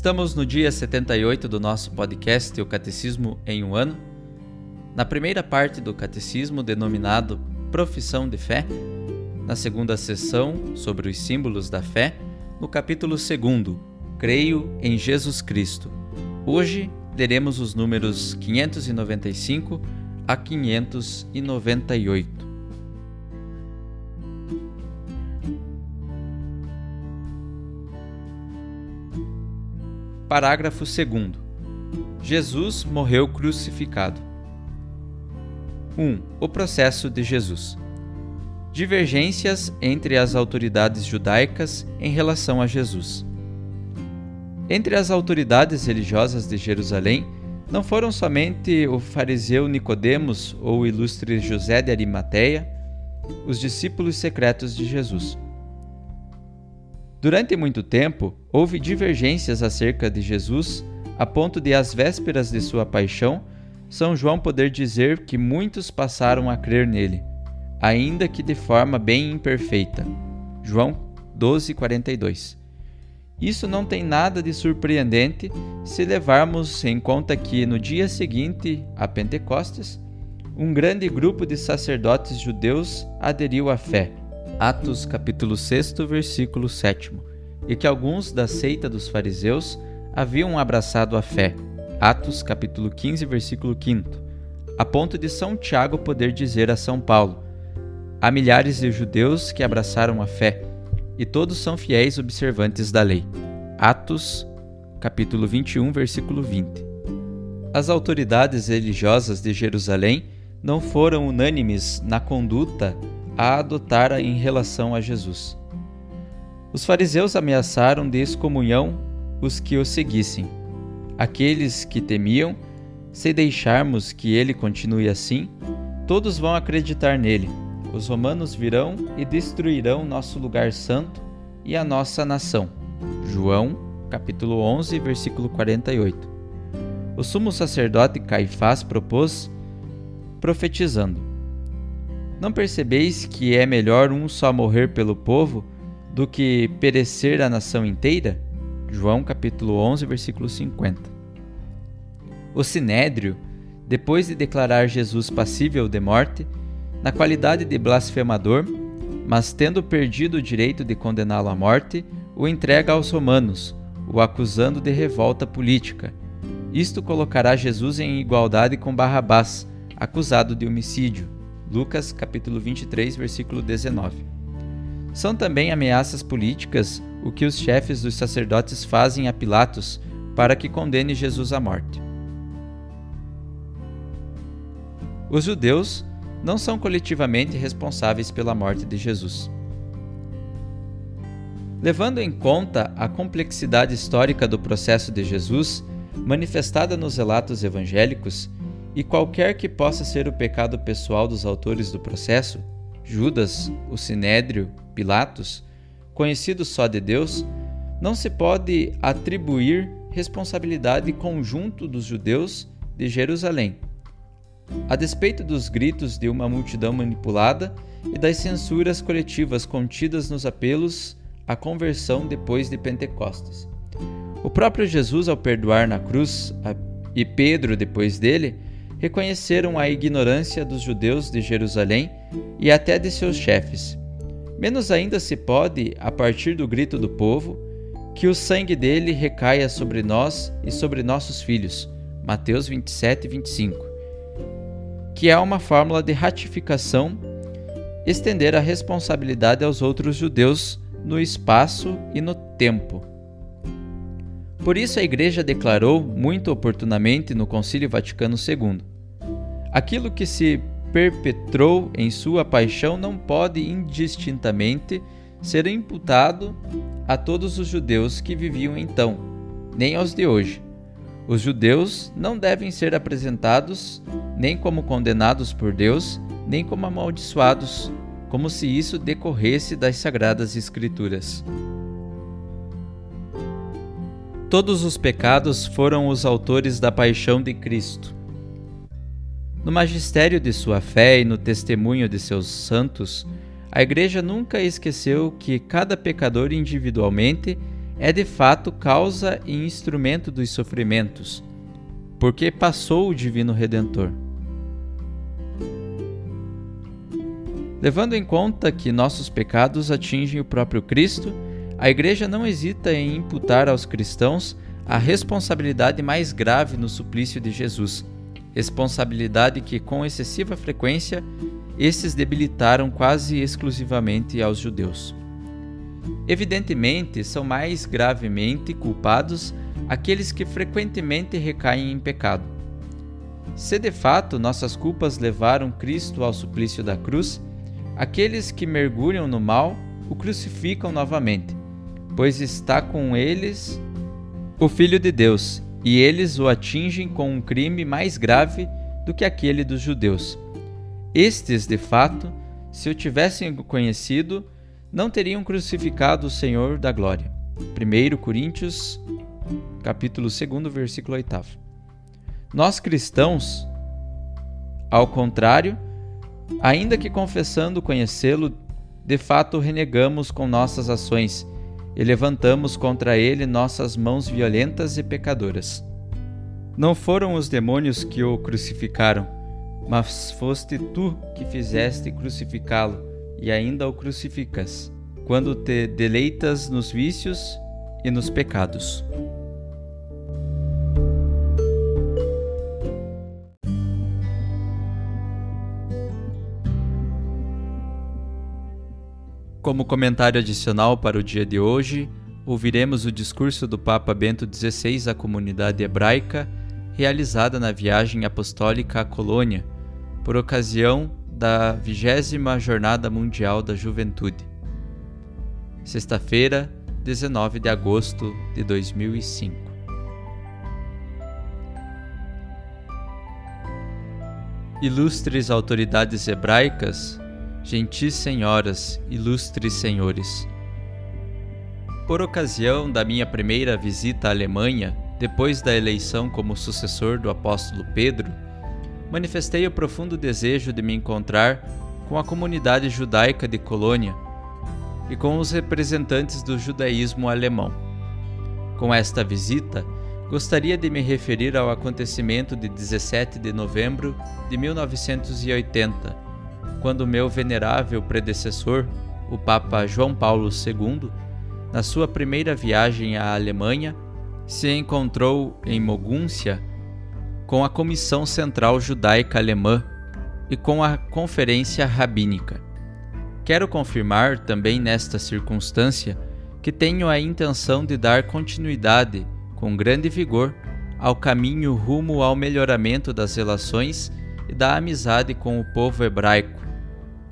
Estamos no dia 78 do nosso podcast O Catecismo em um Ano na primeira parte do catecismo, denominado Profissão de Fé, na segunda sessão, sobre os símbolos da fé, no capítulo 2, Creio em Jesus Cristo. Hoje leremos os números 595 a 598. Parágrafo 2. Jesus morreu crucificado. 1. O processo de Jesus. Divergências entre as autoridades judaicas em relação a Jesus. Entre as autoridades religiosas de Jerusalém, não foram somente o fariseu Nicodemos ou o ilustre José de Arimateia, os discípulos secretos de Jesus. Durante muito tempo, houve divergências acerca de Jesus, a ponto de, às vésperas de sua paixão, são João poder dizer que muitos passaram a crer nele, ainda que de forma bem imperfeita. João 12:42. Isso não tem nada de surpreendente se levarmos em conta que no dia seguinte a Pentecostes, um grande grupo de sacerdotes judeus aderiu à fé. Atos capítulo 6, versículo 7, e que alguns da seita dos fariseus haviam abraçado a fé. Atos capítulo 15, versículo 5, a ponto de São Tiago poder dizer a São Paulo: Há milhares de judeus que abraçaram a fé, e todos são fiéis observantes da lei. Atos capítulo 21, versículo 20. As autoridades religiosas de Jerusalém não foram unânimes na conduta a adotar em relação a Jesus. Os fariseus ameaçaram de excomunhão os que o seguissem aqueles que temiam, se deixarmos que ele continue assim, todos vão acreditar nele. Os romanos virão e destruirão nosso lugar santo e a nossa nação. João, capítulo 11, versículo 48. O sumo sacerdote Caifás propôs, profetizando: Não percebeis que é melhor um só morrer pelo povo do que perecer a nação inteira? João capítulo 11, versículo 50. O Sinédrio, depois de declarar Jesus passível de morte, na qualidade de blasfemador, mas tendo perdido o direito de condená-lo à morte, o entrega aos romanos, o acusando de revolta política. Isto colocará Jesus em igualdade com Barrabás, acusado de homicídio. Lucas capítulo 23, versículo 19. São também ameaças políticas o que os chefes dos sacerdotes fazem a Pilatos para que condene Jesus à morte. Os judeus não são coletivamente responsáveis pela morte de Jesus. Levando em conta a complexidade histórica do processo de Jesus, manifestada nos relatos evangélicos, e qualquer que possa ser o pecado pessoal dos autores do processo, Judas, o Sinédrio, Pilatos, conhecido só de Deus, não se pode atribuir responsabilidade conjunto dos judeus de Jerusalém. A despeito dos gritos de uma multidão manipulada e das censuras coletivas contidas nos apelos à conversão depois de Pentecostes. O próprio Jesus, ao perdoar na cruz, e Pedro, depois dele, reconheceram a ignorância dos judeus de Jerusalém e até de seus chefes menos ainda se pode, a partir do grito do povo, que o sangue dele recaia sobre nós e sobre nossos filhos. Mateus 27, 25. Que é uma fórmula de ratificação estender a responsabilidade aos outros judeus no espaço e no tempo. Por isso a Igreja declarou, muito oportunamente, no Concílio Vaticano II: aquilo que se perpetrou em sua paixão não pode indistintamente ser imputado a todos os judeus que viviam então, nem aos de hoje. Os judeus não devem ser apresentados nem como condenados por Deus, nem como amaldiçoados, como se isso decorresse das Sagradas Escrituras. Todos os pecados foram os autores da paixão de Cristo. No magistério de sua fé e no testemunho de seus santos, a Igreja nunca esqueceu que cada pecador individualmente é de fato causa e instrumento dos sofrimentos, porque passou o Divino Redentor. Levando em conta que nossos pecados atingem o próprio Cristo, a Igreja não hesita em imputar aos cristãos a responsabilidade mais grave no suplício de Jesus responsabilidade que, com excessiva frequência, esses debilitaram quase exclusivamente aos judeus. Evidentemente, são mais gravemente culpados aqueles que frequentemente recaem em pecado. Se de fato nossas culpas levaram Cristo ao suplício da cruz, aqueles que mergulham no mal o crucificam novamente, pois está com eles o Filho de Deus e eles o atingem com um crime mais grave do que aquele dos judeus. Estes, de fato, se o tivessem conhecido, não teriam crucificado o Senhor da glória. 1 Coríntios, capítulo 2, versículo 8. Nós cristãos, ao contrário, ainda que confessando conhecê-lo, de fato renegamos com nossas ações e levantamos contra ele nossas mãos violentas e pecadoras. Não foram os demônios que o crucificaram, mas foste tu que fizeste crucificá-lo e ainda o crucificas, quando te deleitas nos vícios e nos pecados. Como comentário adicional para o dia de hoje, ouviremos o discurso do Papa Bento XVI à comunidade hebraica, realizada na viagem apostólica à Colônia, por ocasião da vigésima Jornada Mundial da Juventude. Sexta-feira, 19 de agosto de 2005. Ilustres autoridades hebraicas, gentis senhoras, ilustres senhores. Por ocasião da minha primeira visita à Alemanha, depois da eleição como sucessor do apóstolo Pedro, manifestei o profundo desejo de me encontrar com a comunidade judaica de Colônia e com os representantes do judaísmo alemão. Com esta visita, gostaria de me referir ao acontecimento de 17 de novembro de 1980 quando meu venerável predecessor, o Papa João Paulo II, na sua primeira viagem à Alemanha, se encontrou em Mogúncia com a Comissão Central Judaica Alemã e com a Conferência Rabínica. Quero confirmar também nesta circunstância que tenho a intenção de dar continuidade, com grande vigor, ao caminho rumo ao melhoramento das relações e da amizade com o povo hebraico,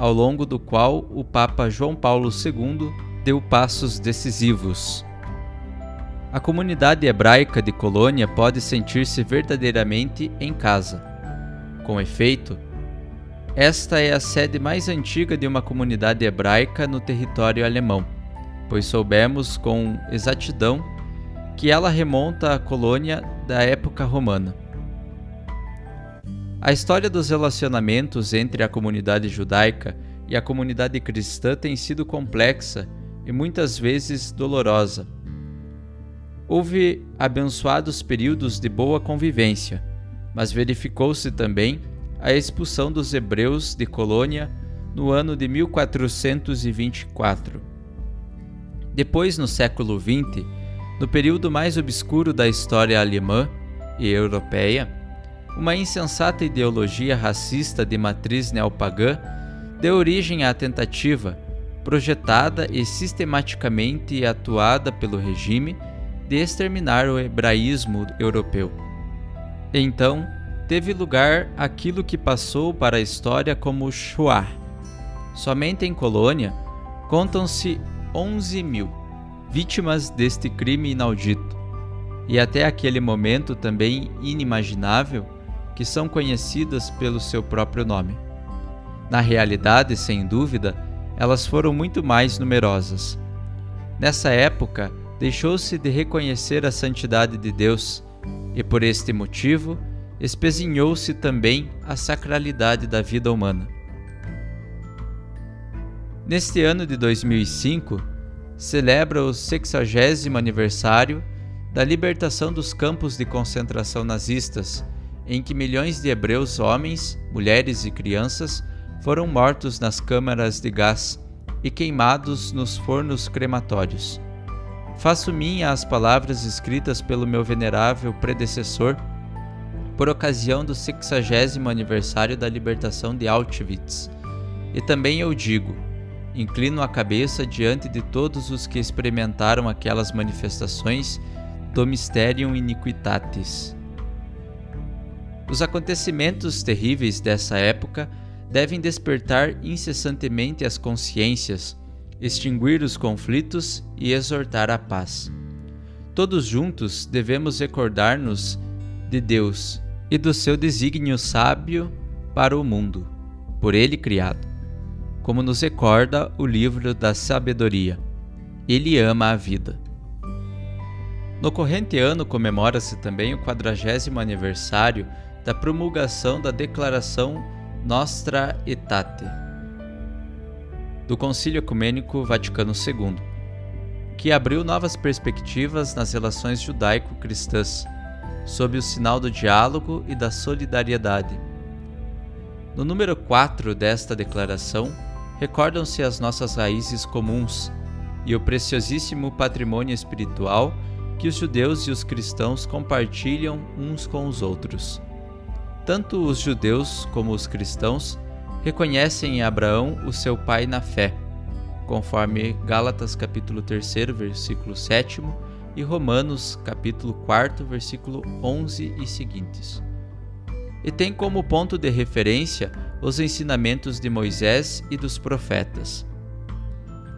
ao longo do qual o Papa João Paulo II deu passos decisivos. A comunidade hebraica de Colônia pode sentir-se verdadeiramente em casa. Com efeito, esta é a sede mais antiga de uma comunidade hebraica no território alemão, pois soubemos com exatidão que ela remonta à colônia da época romana. A história dos relacionamentos entre a comunidade judaica e a comunidade cristã tem sido complexa e muitas vezes dolorosa. Houve abençoados períodos de boa convivência, mas verificou-se também a expulsão dos hebreus de Colônia no ano de 1424. Depois, no século XX, no período mais obscuro da história alemã e europeia, uma insensata ideologia racista de matriz neopagã deu origem à tentativa, projetada e sistematicamente atuada pelo regime, de exterminar o hebraísmo europeu. Então, teve lugar aquilo que passou para a história como Shoah. Somente em Colônia contam-se 11 mil vítimas deste crime inaudito, e até aquele momento também inimaginável, que são conhecidas pelo seu próprio nome. Na realidade, sem dúvida, elas foram muito mais numerosas. Nessa época, deixou-se de reconhecer a santidade de Deus, e por este motivo, espezinhou-se também a sacralidade da vida humana. Neste ano de 2005, celebra o 60 aniversário da libertação dos campos de concentração nazistas, em que milhões de hebreus homens, mulheres e crianças foram mortos nas câmaras de gás e queimados nos fornos crematórios. Faço minha as palavras escritas pelo meu venerável predecessor por ocasião do 60 aniversário da libertação de Auschwitz. E também eu digo: Inclino a cabeça diante de todos os que experimentaram aquelas manifestações do Mysterium Iniquitatis. Os acontecimentos terríveis dessa época devem despertar incessantemente as consciências, extinguir os conflitos e exortar a paz. Todos juntos devemos recordar-nos de Deus e do seu desígnio sábio para o mundo, por ele criado como nos recorda o livro da sabedoria. Ele ama a vida. No corrente ano comemora-se também o quadragésimo aniversário da promulgação da Declaração Nostra Aetate do Concílio Ecumênico Vaticano II, que abriu novas perspectivas nas relações judaico-cristãs, sob o sinal do diálogo e da solidariedade. No número 4 desta declaração, recordam-se as nossas raízes comuns e o preciosíssimo patrimônio espiritual que os judeus e os cristãos compartilham uns com os outros. Tanto os judeus como os cristãos reconhecem em Abraão o seu pai na fé, conforme Gálatas capítulo 3, versículo 7 e Romanos capítulo 4, versículo 11 e seguintes. E tem como ponto de referência os ensinamentos de Moisés e dos profetas.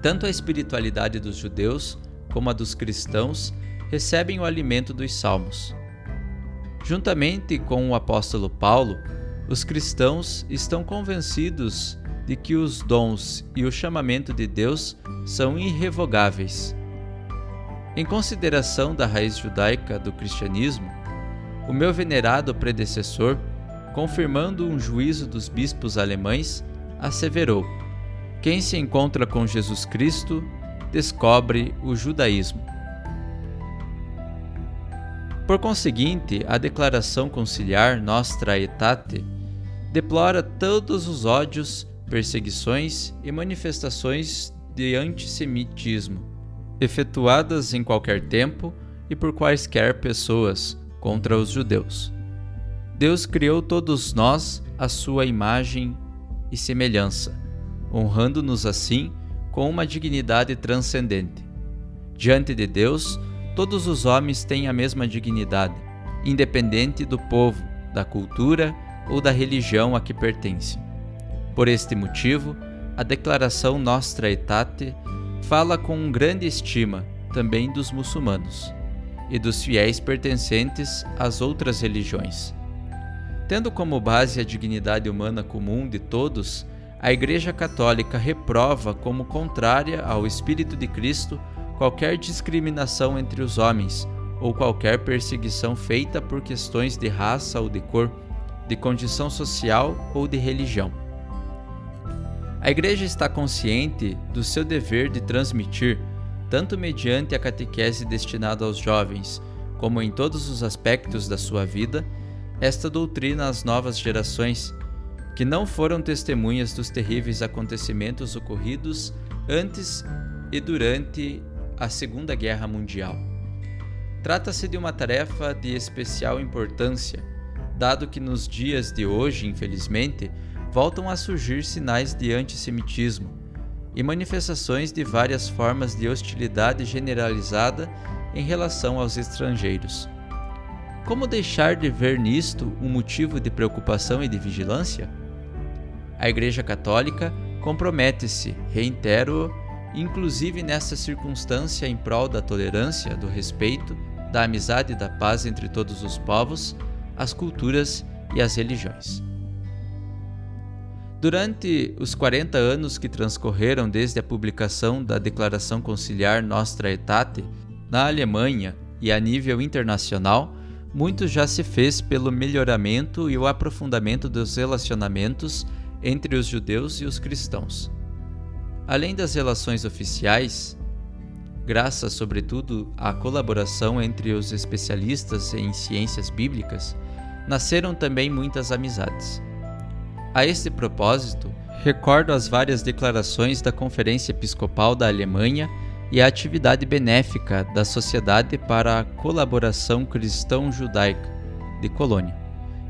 Tanto a espiritualidade dos judeus como a dos cristãos recebem o alimento dos salmos. Juntamente com o apóstolo Paulo, os cristãos estão convencidos de que os dons e o chamamento de Deus são irrevogáveis. Em consideração da raiz judaica do cristianismo, o meu venerado predecessor confirmando um juízo dos bispos alemães, asseverou: Quem se encontra com Jesus Cristo descobre o judaísmo. Por conseguinte, a declaração conciliar Nostra Aetate deplora todos os ódios, perseguições e manifestações de antissemitismo efetuadas em qualquer tempo e por quaisquer pessoas contra os judeus. Deus criou todos nós à sua imagem e semelhança, honrando-nos assim com uma dignidade transcendente. Diante de Deus, todos os homens têm a mesma dignidade, independente do povo, da cultura ou da religião a que pertencem. Por este motivo, a declaração Nostra Aetate fala com grande estima também dos muçulmanos e dos fiéis pertencentes às outras religiões Tendo como base a dignidade humana comum de todos, a Igreja Católica reprova como contrária ao Espírito de Cristo qualquer discriminação entre os homens ou qualquer perseguição feita por questões de raça ou de cor, de condição social ou de religião. A Igreja está consciente do seu dever de transmitir, tanto mediante a catequese destinada aos jovens, como em todos os aspectos da sua vida, esta doutrina às novas gerações, que não foram testemunhas dos terríveis acontecimentos ocorridos antes e durante a Segunda Guerra Mundial. Trata-se de uma tarefa de especial importância, dado que nos dias de hoje, infelizmente, voltam a surgir sinais de antissemitismo e manifestações de várias formas de hostilidade generalizada em relação aos estrangeiros. Como deixar de ver nisto um motivo de preocupação e de vigilância? A Igreja Católica compromete-se, reitero, inclusive nessa circunstância em prol da tolerância, do respeito, da amizade e da paz entre todos os povos, as culturas e as religiões. Durante os 40 anos que transcorreram desde a publicação da Declaração Conciliar Nostra Aetate, na Alemanha e a nível internacional, muito já se fez pelo melhoramento e o aprofundamento dos relacionamentos entre os judeus e os cristãos. Além das relações oficiais, graças sobretudo à colaboração entre os especialistas em ciências bíblicas, nasceram também muitas amizades. A este propósito, recordo as várias declarações da Conferência Episcopal da Alemanha e a atividade benéfica da Sociedade para a Colaboração Cristão-Judaica de Colônia,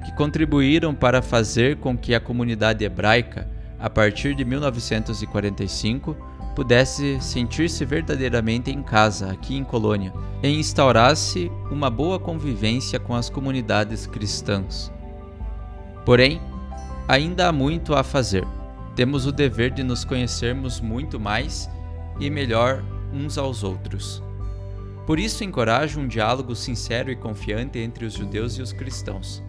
que contribuíram para fazer com que a comunidade hebraica, a partir de 1945, pudesse sentir-se verdadeiramente em casa aqui em Colônia e instaurasse uma boa convivência com as comunidades cristãs. Porém, Ainda há muito a fazer. Temos o dever de nos conhecermos muito mais e melhor uns aos outros. Por isso, encorajo um diálogo sincero e confiante entre os judeus e os cristãos.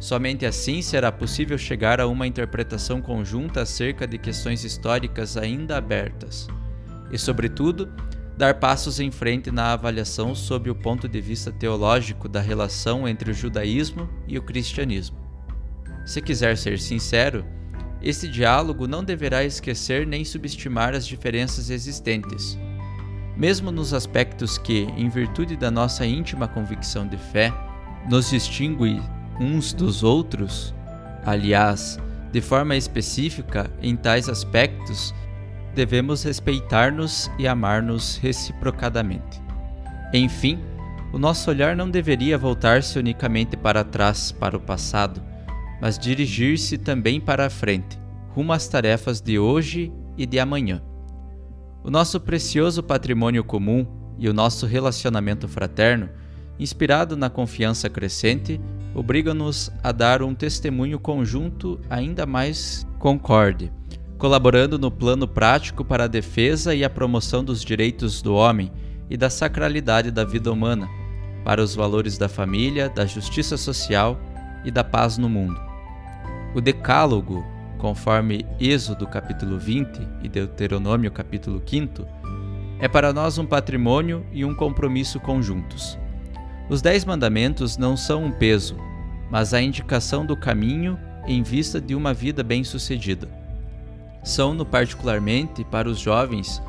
Somente assim será possível chegar a uma interpretação conjunta acerca de questões históricas ainda abertas. E, sobretudo, dar passos em frente na avaliação sob o ponto de vista teológico da relação entre o judaísmo e o cristianismo. Se quiser ser sincero, esse diálogo não deverá esquecer nem subestimar as diferenças existentes. Mesmo nos aspectos que, em virtude da nossa íntima convicção de fé, nos distingue uns dos outros, aliás, de forma específica em tais aspectos, devemos respeitar-nos e amar-nos reciprocadamente. Enfim, o nosso olhar não deveria voltar-se unicamente para trás, para o passado, mas dirigir-se também para a frente, rumo às tarefas de hoje e de amanhã. O nosso precioso patrimônio comum e o nosso relacionamento fraterno, inspirado na confiança crescente, obrigam-nos a dar um testemunho conjunto ainda mais concorde, colaborando no plano prático para a defesa e a promoção dos direitos do homem e da sacralidade da vida humana, para os valores da família, da justiça social e da paz no mundo. O Decálogo, conforme Êxodo capítulo 20 e Deuteronômio capítulo 5, é para nós um patrimônio e um compromisso conjuntos. Os Dez Mandamentos não são um peso, mas a indicação do caminho em vista de uma vida bem-sucedida. São-no particularmente para os jovens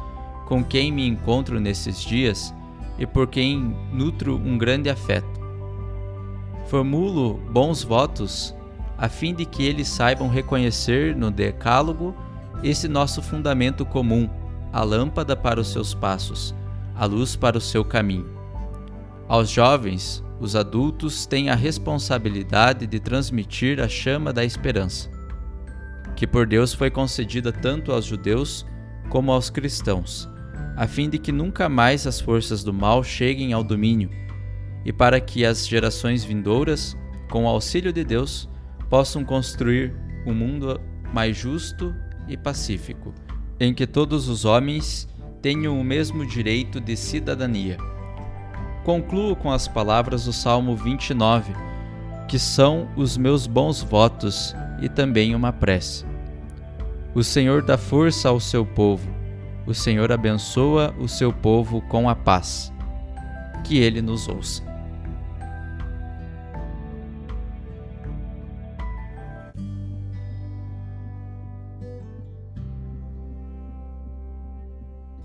com quem me encontro nesses dias e por quem nutro um grande afeto. Formulo bons votos a fim de que eles saibam reconhecer no Decálogo esse nosso fundamento comum, a lâmpada para os seus passos, a luz para o seu caminho. Aos jovens, os adultos têm a responsabilidade de transmitir a chama da esperança, que por Deus foi concedida tanto aos judeus como aos cristãos, a fim de que nunca mais as forças do mal cheguem ao domínio, e para que as gerações vindouras, com o auxílio de Deus, possam construir um mundo mais justo e pacífico, em que todos os homens tenham o mesmo direito de cidadania. Concluo com as palavras do Salmo 29, que são os meus bons votos e também uma prece. O Senhor dá força ao seu povo, o Senhor abençoa o seu povo com a paz. Que ele nos ouça.